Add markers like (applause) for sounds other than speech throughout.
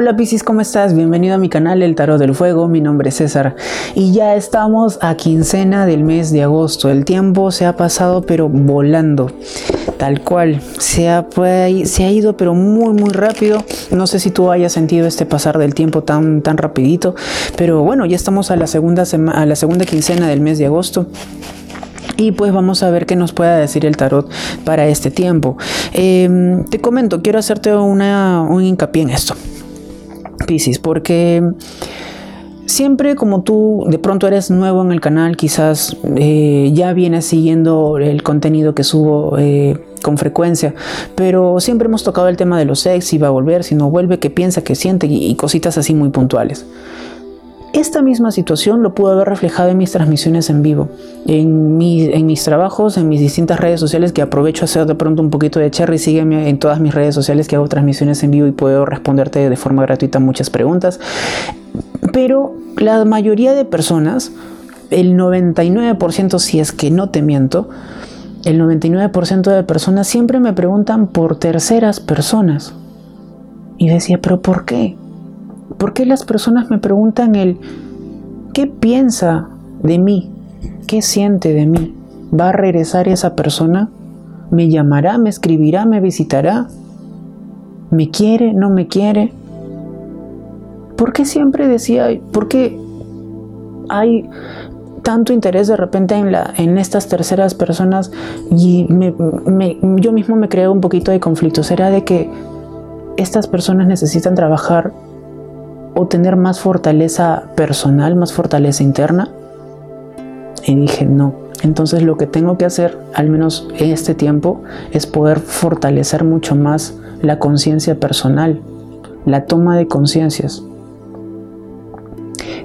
Hola Piscis, ¿cómo estás? Bienvenido a mi canal El Tarot del Fuego, mi nombre es César y ya estamos a quincena del mes de agosto. El tiempo se ha pasado pero volando, tal cual, se ha, se ha ido pero muy muy rápido. No sé si tú hayas sentido este pasar del tiempo tan, tan rapidito, pero bueno, ya estamos a la segunda, a la segunda quincena del mes de agosto. Y pues vamos a ver qué nos pueda decir el tarot para este tiempo. Em, te comento, quiero hacerte un hincapié en esto. Piscis, porque siempre como tú de pronto eres nuevo en el canal, quizás eh, ya vienes siguiendo el contenido que subo eh, con frecuencia, pero siempre hemos tocado el tema de los ex, si va a volver, si no vuelve, qué piensa, qué siente y cositas así muy puntuales. Esta misma situación lo pude haber reflejado en mis transmisiones en vivo, en, en mis trabajos, en mis distintas redes sociales que aprovecho a hacer de pronto un poquito de cherry. Sígueme en todas mis redes sociales que hago transmisiones en vivo y puedo responderte de forma gratuita muchas preguntas. Pero la mayoría de personas, el 99% si es que no te miento, el 99% de personas siempre me preguntan por terceras personas. Y decía, pero ¿por qué? ¿Por qué las personas me preguntan el qué piensa de mí? ¿Qué siente de mí? ¿Va a regresar esa persona? ¿Me llamará? ¿Me escribirá? ¿Me visitará? ¿Me quiere? ¿No me quiere? ¿Por qué siempre decía, por qué hay tanto interés de repente en, estas terceras personas y yo mismo me creo un poquito de conflicto? ¿Será de que estas personas necesitan trabajar tener más fortaleza personal, más fortaleza interna? Y dije, no. Entonces lo que tengo que hacer, al menos en este tiempo, es poder fortalecer mucho más la conciencia personal, la toma de conciencias.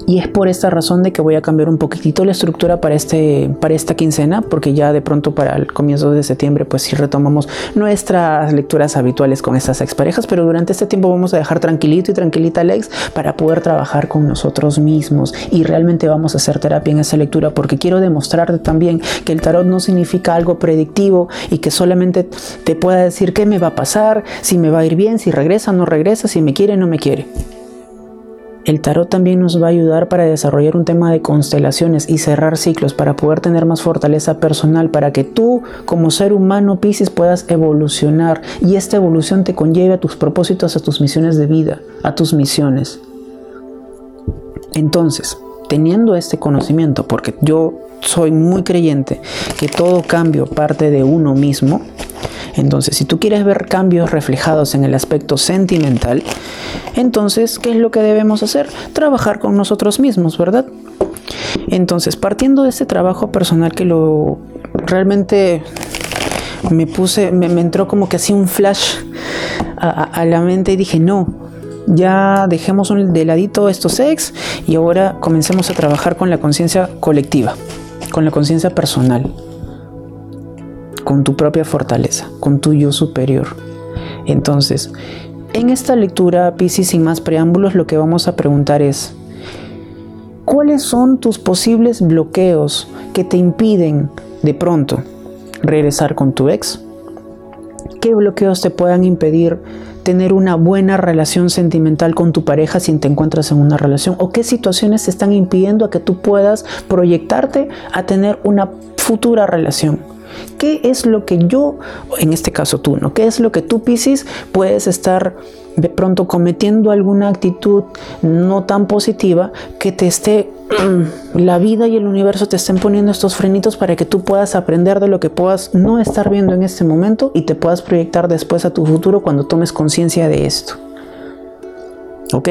Y es por esta razón de que voy a cambiar un poquitito la estructura para, este, para esta quincena, porque ya de pronto para el comienzo de septiembre, pues sí retomamos nuestras lecturas habituales con estas exparejas, pero durante este tiempo vamos a dejar tranquilito y tranquilita a Lex para poder trabajar con nosotros mismos y realmente vamos a hacer terapia en esa lectura, porque quiero demostrarte también que el tarot no significa algo predictivo y que solamente te pueda decir qué me va a pasar, si me va a ir bien, si regresa no regresa, si me quiere no me quiere. El tarot también nos va a ayudar para desarrollar un tema de constelaciones y cerrar ciclos para poder tener más fortaleza personal, para que tú como ser humano Pisces puedas evolucionar y esta evolución te conlleve a tus propósitos, a tus misiones de vida, a tus misiones. Entonces, teniendo este conocimiento, porque yo soy muy creyente que todo cambio parte de uno mismo, entonces, si tú quieres ver cambios reflejados en el aspecto sentimental, entonces, ¿qué es lo que debemos hacer? Trabajar con nosotros mismos, ¿verdad? Entonces, partiendo de ese trabajo personal que lo realmente me puse, me, entró como que así un flash a, la mente y dije, no, ya dejemos de ladito estos ex y ahora comencemos a trabajar con la conciencia colectiva, con la conciencia personal con tu propia fortaleza, con tu yo superior. Entonces, en esta lectura, Piscis, sin más preámbulos, lo que vamos a preguntar es, ¿cuáles son tus posibles bloqueos que te impiden de pronto regresar con tu ex? ¿Qué bloqueos te puedan impedir tener una buena relación sentimental con tu pareja si te encuentras en una relación? ¿O qué situaciones te están impidiendo a que tú puedas proyectarte a tener una futura relación? ¿Qué es lo que yo, en este caso tú, ¿no? ¿Qué es lo que tú, Piscis, puedes estar de pronto cometiendo alguna actitud no tan positiva que te esté, (clears throat) la vida y el universo te estén poniendo estos frenitos para que tú puedas aprender de lo que puedas no estar viendo en este momento y te puedas proyectar después a tu futuro cuando tomes conciencia de esto? ¿Ok?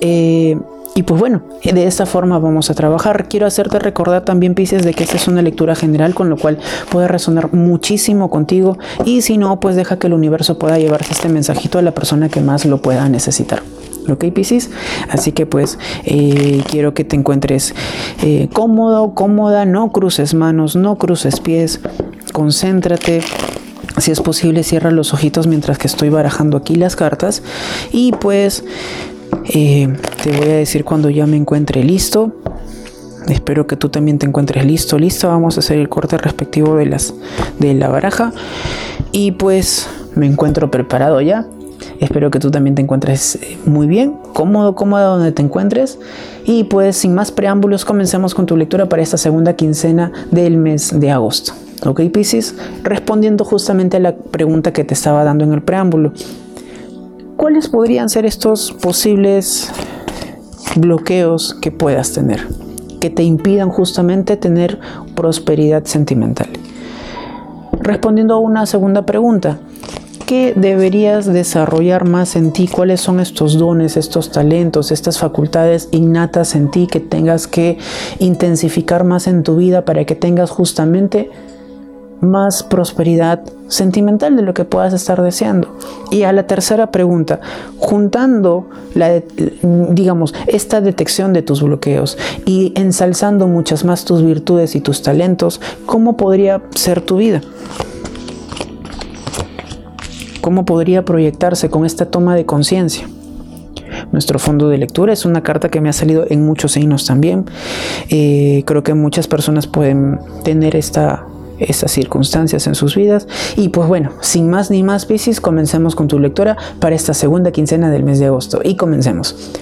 Eh, y pues bueno, de esta forma vamos a trabajar. Quiero hacerte recordar también, Pisces, de que esta es una lectura general, con lo cual puede resonar muchísimo contigo. Y si no, pues deja que el universo pueda llevarse este mensajito a la persona que más lo pueda necesitar. ¿ok, Pisces? Así que pues eh, quiero que te encuentres eh, cómodo, cómoda, no cruces manos, no cruces pies, concéntrate. Si es posible, cierra los ojitos mientras que estoy barajando aquí las cartas. Y pues te voy a decir cuando ya me encuentre listo. Espero que tú también te encuentres listo, listo. Vamos a hacer el corte respectivo de las de la baraja. Y pues me encuentro preparado ya. Espero que tú también te encuentres eh, muy bien, cómodo, cómodo donde te encuentres. Y pues sin más preámbulos, comencemos con tu lectura para esta segunda quincena del mes de agosto. Ok, Pisces, respondiendo justamente a la pregunta que te estaba dando en el preámbulo. ¿Cuáles podrían ser estos posibles bloqueos que puedas tener? Que te impidan justamente tener prosperidad sentimental. Respondiendo a una segunda pregunta, ¿qué deberías desarrollar más en ti? ¿Cuáles son estos dones, estos talentos, estas facultades innatas en ti que tengas que intensificar más en tu vida para que tengas justamente más prosperidad sentimental de lo que puedas estar deseando. Y a la tercera pregunta, juntando la, digamos, esta detección de tus bloqueos y ensalzando muchas más tus virtudes y tus talentos, ¿cómo podría ser tu vida? ¿Cómo podría proyectarse con esta toma de conciencia? Nuestro fondo de lectura es una carta que me ha salido en muchos signos también. Eh, creo que muchas personas pueden tener esta estas circunstancias en sus vidas. Y pues bueno, sin más ni más, Piscis, comencemos con tu lectura para esta segunda quincena del mes de agosto. Y comencemos.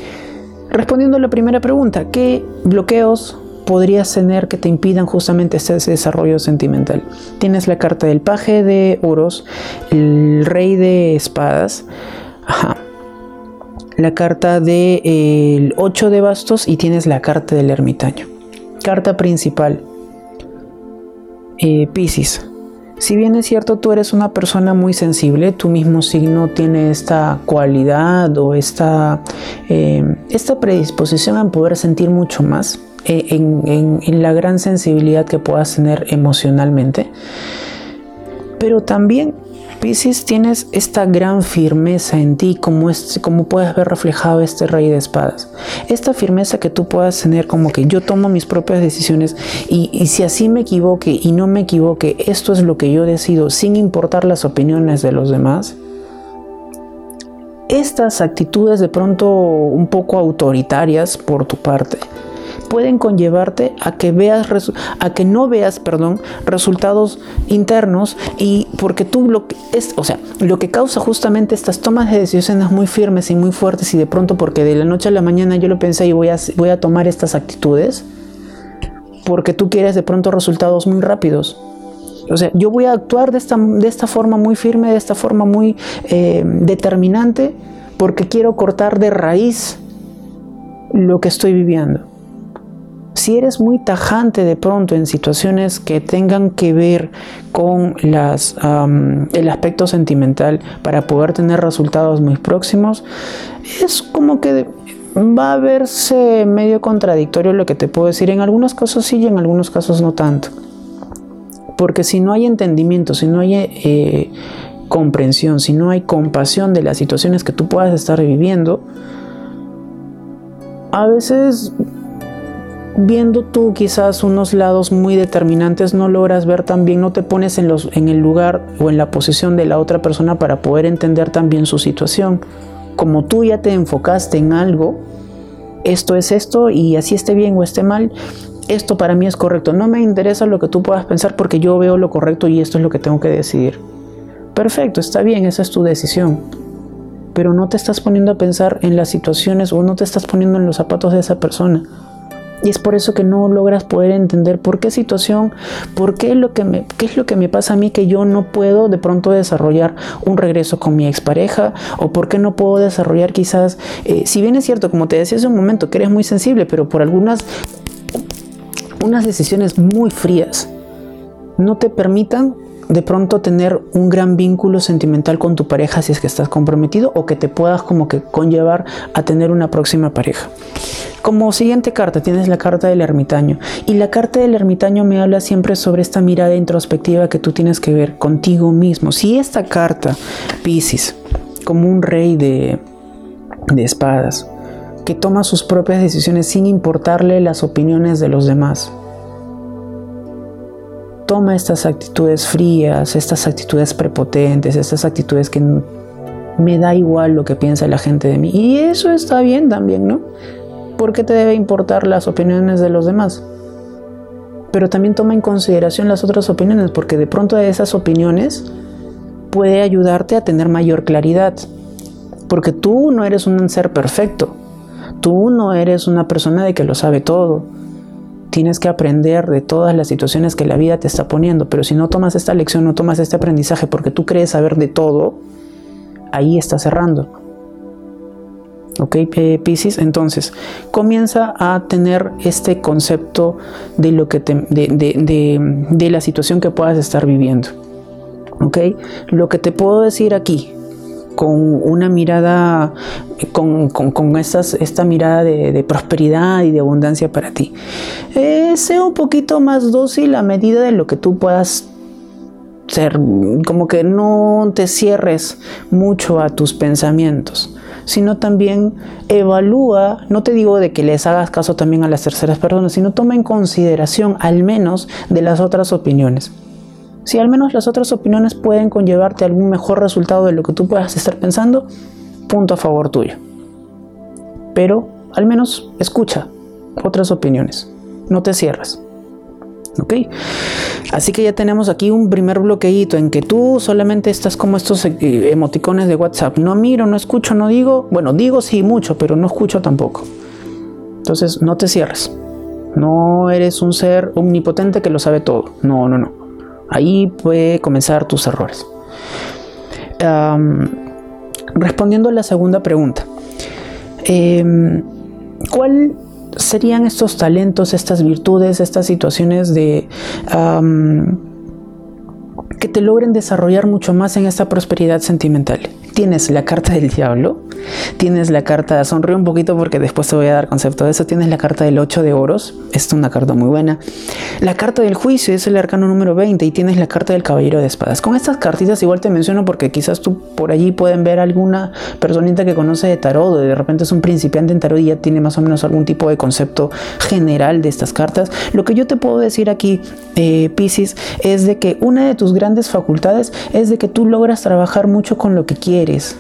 Respondiendo a la primera pregunta, ¿qué bloqueos podrías tener que te impidan justamente este desarrollo sentimental? Tienes la carta del paje de oros, el rey de espadas, la carta del de, 8 de bastos y tienes la carta del ermitaño. Carta principal, eh. Si bien es cierto, tú eres una persona muy sensible, tu mismo signo tiene esta cualidad o esta, eh, esta predisposición a poder sentir mucho más eh, en, en la gran sensibilidad que puedas tener emocionalmente. Pero también Tienes esta gran firmeza en ti, como puedes ver reflejado este rey de espadas. Esta firmeza que tú puedas tener como que yo tomo mis propias decisiones y, y si así me equivoque y no me equivoque, esto es lo que yo decido sin importar las opiniones de los demás. Estas actitudes de pronto un poco autoritarias por tu parte pueden conllevarte a que veas a que no veas, perdón, resultados internos y porque tú lo que es, o sea, lo que causa justamente estas tomas de decisiones muy firmes y muy fuertes y de pronto porque de la noche a la mañana yo lo pensé y voy a, voy a tomar estas actitudes porque tú quieres de pronto resultados muy rápidos. O sea, yo voy a actuar de esta, de esta forma muy firme, de esta forma muy eh, determinante, porque quiero cortar de raíz lo que estoy viviendo si eres muy tajante de pronto en situaciones que tengan que ver con el aspecto sentimental para poder tener resultados muy próximos, es como que va a verse medio contradictorio lo que te puedo decir. En algunos casos sí y en algunos casos no tanto. Porque si no hay entendimiento, si no hay eh, comprensión, si no hay compasión de las situaciones que tú puedas estar viviendo, a veces viendo tú quizás unos lados muy determinantes no logras ver también, no te pones en, los, en el lugar o en la posición de la otra persona para poder entender también su situación. Como tú ya te enfocaste en algo, esto es esto y así esté bien o esté mal, esto para mí es correcto. No me interesa lo que tú puedas pensar porque yo veo lo correcto y esto es lo que tengo que decidir. Perfecto, está bien, esa es tu decisión. Pero no te estás poniendo a pensar en las situaciones o no te estás poniendo en los zapatos de esa persona y es por eso que no logras poder entender por qué situación, por qué, lo que me, qué es lo que me pasa a mí que yo no puedo de pronto desarrollar un regreso con mi expareja o por qué no puedo desarrollar quizás, eh, si bien es cierto, como te decía hace un momento, que eres muy sensible, pero por algunas unas decisiones muy frías no te permitan de pronto tener un gran vínculo sentimental con tu pareja si es que estás comprometido o que te puedas como que conllevar a tener una próxima pareja. Como siguiente carta tienes la carta del ermitaño y la carta del ermitaño me habla siempre sobre esta mirada introspectiva que tú tienes que ver contigo mismo. Si esta carta, Pisces, como un rey de, de espadas, que toma sus propias decisiones sin importarle las opiniones de los demás, toma estas actitudes frías, estas actitudes prepotentes, estas actitudes que me da igual lo que piensa la gente de mí. Y eso está bien también, ¿no? ¿por qué te debe importar las opiniones de los demás? Pero también toma en consideración las otras opiniones, porque de pronto esas opiniones puede ayudarte a tener mayor claridad. Porque tú no eres un ser perfecto. Tú no eres una persona de que lo sabe todo. Tienes que aprender de todas las situaciones que la vida te está poniendo. Pero si no tomas esta lección, no tomas este aprendizaje porque tú crees saber de todo, ahí está cerrando. ¿Ok, Pisces? Entonces, comienza a tener este concepto de, lo que de, la situación que puedas estar viviendo. ¿Ok? Lo que te puedo decir aquí, con una mirada, con, esta mirada de, prosperidad y de abundancia para ti. Eh, sea un poquito más dócil a medida de lo que tú puedas ser, como que no te cierres mucho a tus pensamientos sino también evalúa, no te digo de que les hagas caso también a las terceras personas, sino toma en consideración al menos de las otras opiniones. Si al menos las otras opiniones pueden conllevarte algún mejor resultado de lo que tú puedas estar pensando, punto a favor tuyo. Pero al menos escucha otras opiniones, no te cierres. ¿Ok? Así que ya tenemos aquí un primer bloqueito en que tú solamente estás como estos eh, emoticones de WhatsApp. No miro, no escucho, no digo. Bueno, digo sí mucho, pero no escucho tampoco. Entonces no te cierres. No eres un ser omnipotente que lo sabe todo. No, no, no. Ahí puede comenzar tus errores. respondiendo a la segunda pregunta, em, ¿cuál serían estos talentos, estas virtudes, estas situaciones de que te logren desarrollar mucho más en esta prosperidad sentimental? Tienes la carta del diablo, tienes la carta, sonríe un poquito porque después te voy a dar concepto de eso, tienes la carta del 8 de oros, es una carta muy buena. La carta del juicio es el arcano número 20 y tienes la carta del caballero de espadas. Con estas cartitas igual te menciono porque quizás tú por allí pueden ver alguna personita que conoce de tarot o de repente es un principiante en tarot y ya tiene más o menos algún tipo de concepto general de estas cartas. Lo que yo te puedo decir aquí, eh, Pisces, es de que una de tus grandes facultades es de que tú logras trabajar mucho con lo que quieres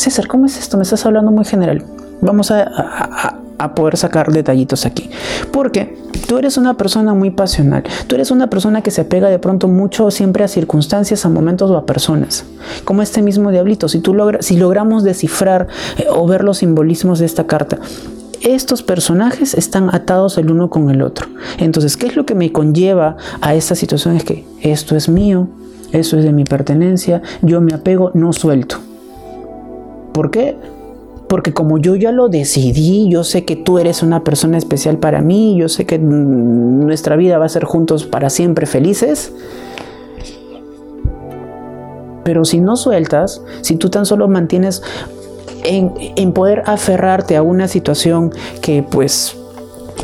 César, ¿cómo es esto? Me estás hablando muy general. Vamos a, poder sacar detallitos aquí. Porque tú eres una persona muy pasional. Tú eres una persona que se apega de pronto mucho siempre a circunstancias, a momentos o a personas. Como este mismo diablito. Si, tú logra, si logramos descifrar eh, o ver los simbolismos de esta carta, estos personajes están atados el uno con el otro. Entonces, ¿qué es lo que me conlleva a esta situación? Es que esto es mío, eso es de mi pertenencia, yo me apego, no suelto. ¿Por qué? Porque como yo ya lo decidí, yo sé que tú eres una persona especial para mí, yo sé que nuestra vida va a ser juntos para siempre felices. Pero si no sueltas, si tú tan solo mantienes en, poder aferrarte a una situación que pues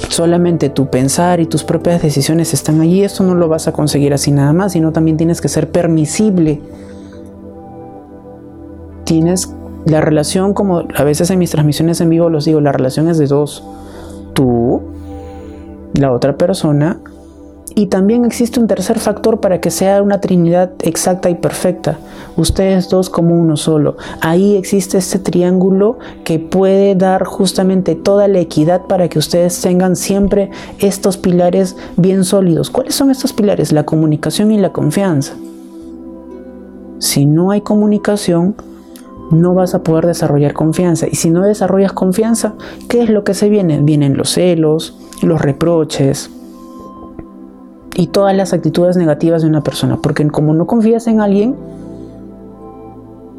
solamente tu pensar y tus propias decisiones están allí, esto no lo vas a conseguir así nada más, sino también tienes que ser permisible. Tienes la relación, como a veces en mis transmisiones en vivo los digo, la relación es de dos. Tú, la otra persona, y también existe un tercer factor para que sea una trinidad exacta y perfecta. Ustedes dos como uno solo. Ahí existe este triángulo que puede dar justamente toda la equidad para que ustedes tengan siempre estos pilares bien sólidos. ¿Cuáles son estos pilares? La comunicación y la confianza. Si no hay comunicación, no vas a poder desarrollar confianza. Y si no desarrollas confianza, ¿qué es lo que se viene? Vienen los celos, los reproches y todas las actitudes negativas de una persona. Porque como no confías en alguien,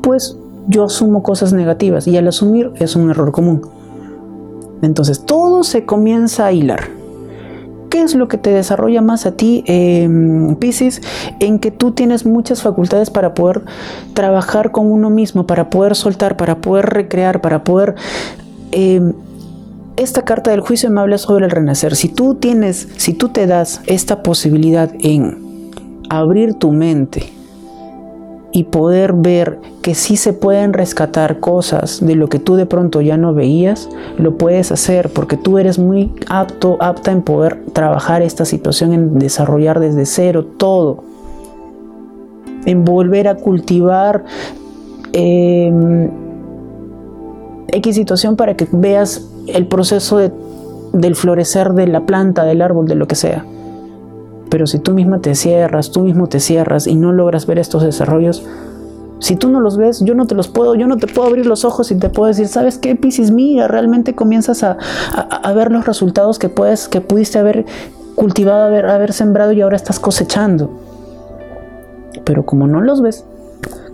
pues yo asumo cosas negativas y al asumir es un error común. Entonces todo se comienza a hilar. ¿Qué es lo que te desarrolla más a ti, eh, Pisces? En que tú tienes muchas facultades para poder trabajar con uno mismo, para poder soltar, para poder recrear, para poder... Em, esta carta del juicio me habla sobre el renacer. Si tú tienes, si tú te das esta posibilidad en abrir tu mente, y poder ver que sí se pueden rescatar cosas de lo que tú de pronto ya no veías, lo puedes hacer porque tú eres muy apto, apta en poder trabajar esta situación, en desarrollar desde cero todo, en volver a cultivar em, X situación para que veas el proceso del florecer de la planta, del árbol, de lo que sea. Pero si tú misma te cierras, tú mismo te cierras y no logras ver estos desarrollos, Si tú no los ves, yo no te los puedo, yo no te puedo abrir los ojos y te puedo decir, ¿sabes qué, Piscis? Mira, realmente comienzas a, ver los resultados que puedes, que pudiste haber cultivado, haber, haber sembrado y ahora estás cosechando. Pero como no los ves,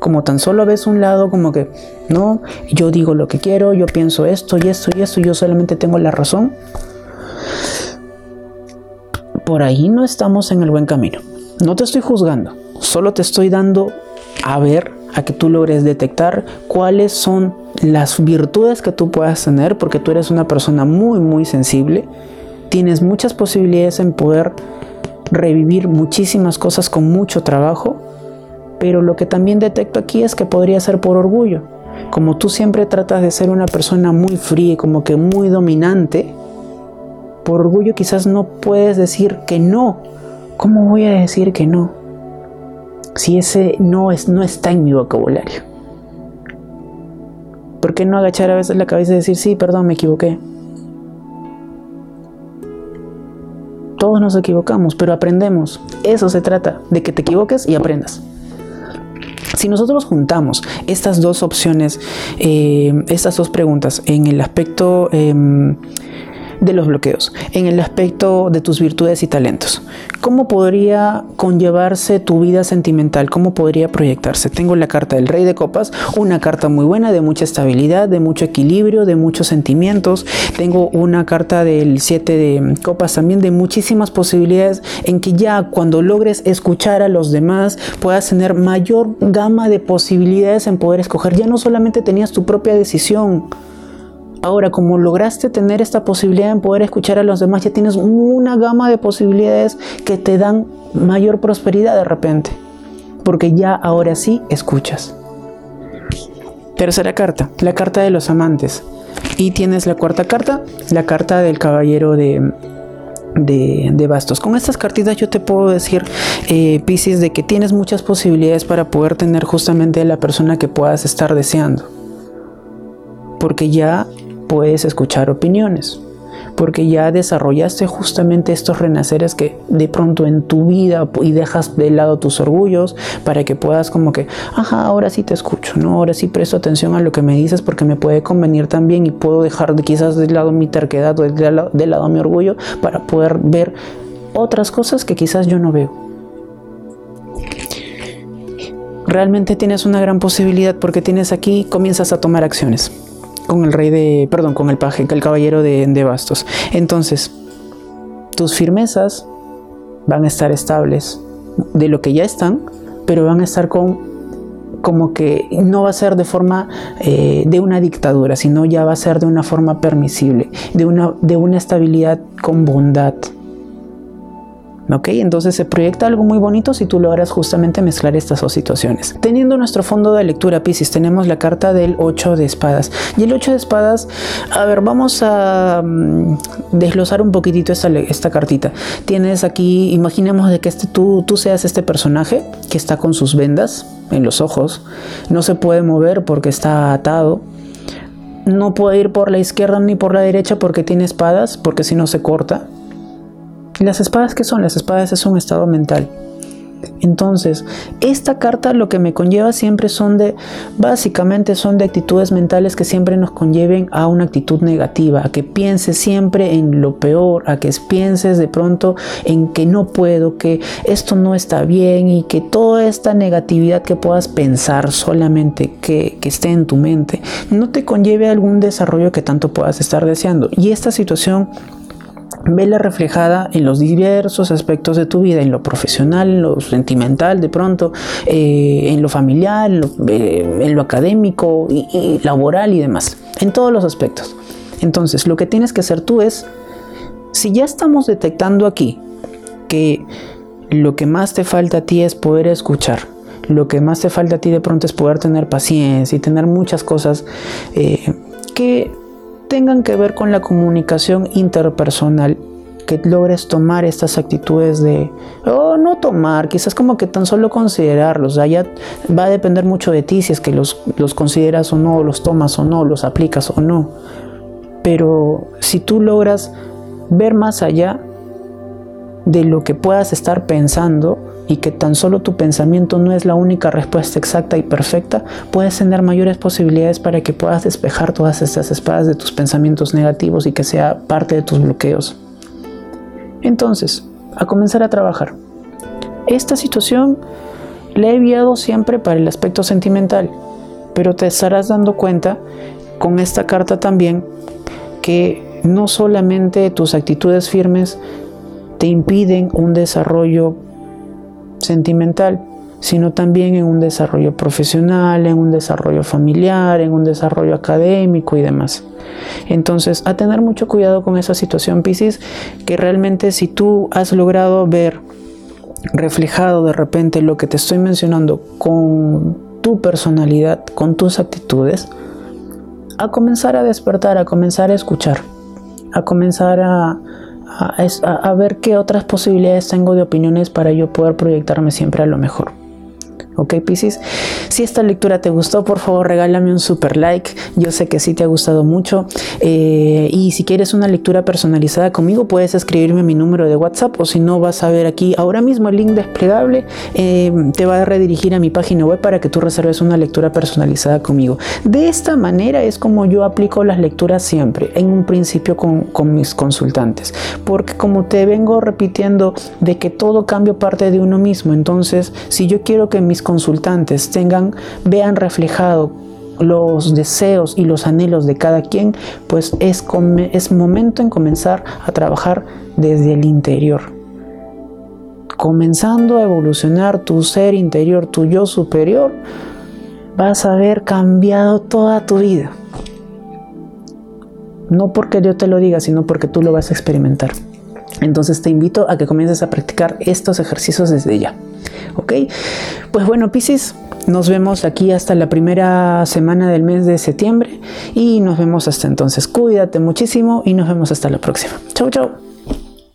como tan solo ves un lado como que, no, yo digo lo que quiero, yo pienso esto y esto y esto, yo solamente tengo la razón, por ahí no estamos en el buen camino. No te estoy juzgando, solo te estoy dando a ver, a que tú logres detectar cuáles son las virtudes que tú puedas tener, porque tú eres una persona muy, muy sensible. Tienes muchas posibilidades en poder revivir muchísimas cosas con mucho trabajo pero lo que también detecto aquí es que podría ser por orgullo. Como tú siempre tratas de ser una persona muy fría y como que muy dominante, por orgullo quizás no puedes decir que no. ¿Cómo voy a decir que no? Si ese no, es, no está en mi vocabulario. ¿Por qué no agachar a veces la cabeza y decir, sí, perdón, me equivoqué? Todos nos equivocamos, pero aprendemos. Eso se trata, de que te equivoques y aprendas. Si nosotros juntamos estas dos opciones, eh, estas dos preguntas en el aspecto em, de los bloqueos, en el aspecto de tus virtudes y talentos. ¿Cómo podría conllevarse tu vida sentimental? ¿Cómo podría proyectarse? Tengo la carta del Rey de Copas, una carta muy buena, de mucha estabilidad, de mucho equilibrio, de muchos sentimientos. Tengo una carta del 7 de Copas también, de muchísimas posibilidades en que ya cuando logres escuchar a los demás puedas tener mayor gama de posibilidades en poder escoger. Ya no solamente tenías tu propia decisión, Ahora, como lograste tener esta posibilidad en poder escuchar a los demás, ya tienes una gama de posibilidades que te dan mayor prosperidad de repente. Porque ya ahora sí escuchas. Tercera carta, la carta de los amantes. Y tienes la cuarta carta, la carta del caballero de, de, bastos. Con estas cartitas yo te puedo decir, eh, Pisces, de que tienes muchas posibilidades para poder tener justamente la persona que puedas estar deseando. Porque ya puedes escuchar opiniones, porque ya desarrollaste justamente estos renaceres que de pronto en tu vida y dejas de lado tus orgullos para que puedas como que, ajá, ahora sí te escucho, ¿no? Ahora sí presto atención a lo que me dices porque me puede convenir también y puedo dejar de, quizás de lado mi terquedad o de lado, de lado mi orgullo para poder ver otras cosas que quizás yo no veo. Realmente tienes una gran posibilidad porque tienes aquí, comienzas a tomar acciones con el rey de, perdón, con el paje, el caballero de, de bastos. Entonces, tus firmezas van a estar estables de lo que ya están, pero van a estar con como que no va a ser de forma eh, de una dictadura, sino ya va a ser de una forma permisible, de una, de una estabilidad con bondad. ¿Ok? Entonces se proyecta algo muy bonito si tú logras justamente mezclar estas dos situaciones. Teniendo nuestro fondo de lectura Pisces, tenemos la carta del 8 de espadas. Y el 8 de espadas, a ver, vamos a mm, desglosar un poquitito esta, esta cartita. Tienes aquí, imaginemos de que este, tú, tú seas este personaje que está con sus vendas en los ojos. No se puede mover porque está atado no puede ir por la izquierda ni por la derecha porque tiene espadas, porque si no se corta. ¿Las espadas qué son? Las espadas es un estado mental. Entonces, esta carta lo que me conlleva siempre son de, básicamente son de actitudes mentales que siempre nos conlleven a una actitud negativa, a que pienses siempre en lo peor, a que pienses de pronto en que no puedo, que esto no está bien y que toda esta negatividad que puedas pensar solamente que, esté en tu mente, no te conlleve algún desarrollo que tanto puedas estar deseando. Y esta situación vela reflejada en los diversos aspectos de tu vida, en lo profesional, en lo sentimental de pronto, eh, en lo familiar, en lo, eh, académico y, laboral y demás, en todos los aspectos. Entonces, lo que tienes que hacer tú es, si ya estamos detectando aquí que lo que más te falta a ti es poder escuchar, lo que más te falta a ti de pronto es poder tener paciencia y tener muchas cosas eh, que tengan que ver con la comunicación interpersonal, que logres tomar estas actitudes de, o no tomar, quizás como que tan solo considerarlos, va a depender mucho de ti si es que los, los consideras o no, los tomas o no, los aplicas o no. Pero si tú logras ver más allá de lo que puedas estar pensando y que tan solo tu pensamiento no es la única respuesta exacta y perfecta, puedes tener mayores posibilidades para que puedas despejar todas estas espadas de tus pensamientos negativos y que sea parte de tus bloqueos. Entonces, a comenzar a trabajar. Esta situación la he enviado siempre para el aspecto sentimental, pero te estarás dando cuenta con esta carta también que no solamente tus actitudes firmes te impiden un desarrollo sentimental, sino también en un desarrollo profesional, en un desarrollo familiar, en un desarrollo académico y demás. Entonces, a tener mucho cuidado con esa situación, Pisces, que realmente si tú has logrado ver reflejado de repente lo que te estoy mencionando con tu personalidad, con tus actitudes, a comenzar a despertar, a comenzar a escuchar, a comenzar a, a, ver qué otras posibilidades tengo de opiniones para yo poder proyectarme siempre a lo mejor. ¿Ok, Pisces? Si esta lectura te gustó, por favor regálame un super like. Yo sé que sí te ha gustado mucho. Eh, y si quieres una lectura personalizada conmigo, puedes escribirme mi número de WhatsApp o si no, vas a ver aquí ahora mismo el link desplegable. Eh, te va a redirigir a mi página web para que tú reserves una lectura personalizada conmigo. De esta manera es como yo aplico las lecturas siempre, en un principio con, con mis consultantes. Porque como te vengo repitiendo de que todo cambio parte de uno mismo, entonces si yo quiero que mis consultantes tengan, vean reflejado los deseos y los anhelos de cada quien, pues es, es momento en comenzar a trabajar desde el interior. Comenzando a evolucionar tu ser interior, tu yo superior, vas a haber cambiado toda tu vida. No porque yo te lo diga, sino porque tú lo vas a experimentar. Entonces te invito a que comiences a practicar estos ejercicios desde ya. ¿Ok? Pues bueno, Piscis, nos vemos aquí hasta la primera semana del mes de septiembre y nos vemos hasta entonces. Cuídate muchísimo y nos vemos hasta la próxima. Chau, chau.